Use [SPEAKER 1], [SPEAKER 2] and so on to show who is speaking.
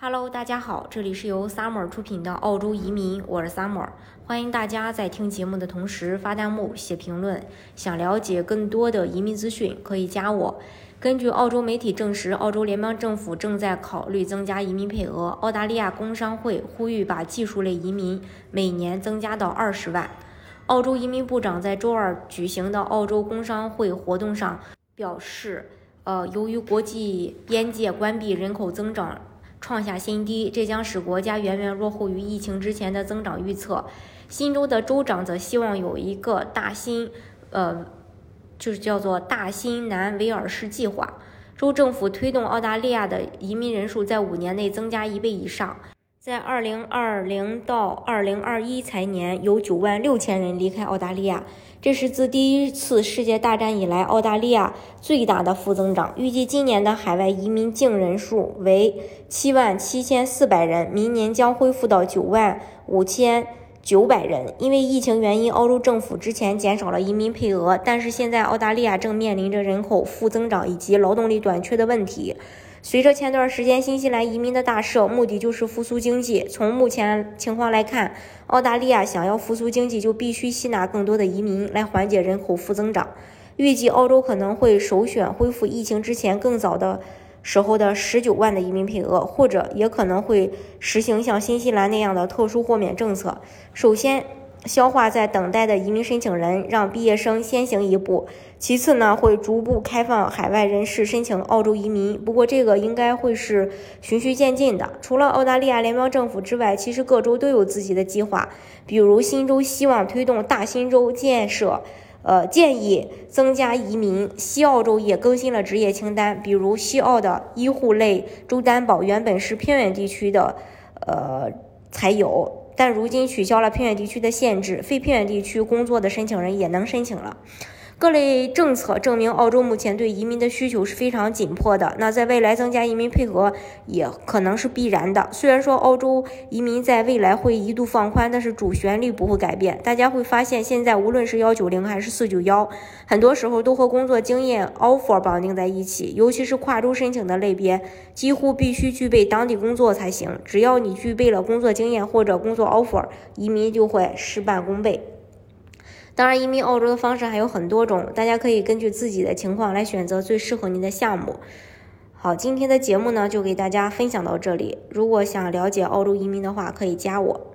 [SPEAKER 1] Hello，大家好，这里是由 Summer 出品的澳洲移民，我是 Summer，欢迎大家在听节目的同时发弹幕、写评论。想了解更多的移民资讯，可以加我。根据澳洲媒体证实，澳洲联邦政府正在考虑增加移民配额。澳大利亚工商会呼吁把技术类移民每年增加到二十万。澳洲移民部长在周二举行的澳洲工商会活动上表示，呃，由于国际边界关闭，人口增长。创下新低，这将使国家远远落后于疫情之前的增长预测。新州的州长则希望有一个大新，呃，就是叫做大新南威尔士计划。州政府推动澳大利亚的移民人数在五年内增加一倍以上。在二零二零到二零二一财年，有九万六千人离开澳大利亚。这是自第一次世界大战以来澳大利亚最大的负增长。预计今年的海外移民净人数为七万七千四百人，明年将恢复到九万五千九百人。因为疫情原因，澳洲政府之前减少了移民配额，但是现在澳大利亚正面临着人口负增长以及劳动力短缺的问题。随着前段时间新西兰移民的大赦，目的就是复苏经济。从目前情况来看，澳大利亚想要复苏经济，就必须吸纳更多的移民来缓解人口负增长。预计澳洲可能会首选恢复疫情之前更早的时候的十九万的移民配额，或者也可能会实行像新西兰那样的特殊豁免政策。首先。消化在等待的移民申请人，让毕业生先行一步。其次呢，会逐步开放海外人士申请澳洲移民。不过这个应该会是循序渐进的。除了澳大利亚联邦政府之外，其实各州都有自己的计划。比如新州希望推动大新州建设，呃，建议增加移民。西澳洲也更新了职业清单，比如西澳的医护类州担保原本是偏远地区的，呃，才有。但如今取消了偏远地区的限制，非偏远地区工作的申请人也能申请了。各类政策证明，澳洲目前对移民的需求是非常紧迫的。那在未来增加移民配额也可能是必然的。虽然说澳洲移民在未来会一度放宽，但是主旋律不会改变。大家会发现，现在无论是幺九零还是四九幺，很多时候都和工作经验 offer 绑定在一起。尤其是跨州申请的类别，几乎必须具备当地工作才行。只要你具备了工作经验或者工作 offer，移民就会事半功倍。当然，移民澳洲的方式还有很多种，大家可以根据自己的情况来选择最适合您的项目。好，今天的节目呢就给大家分享到这里。如果想了解澳洲移民的话，可以加我。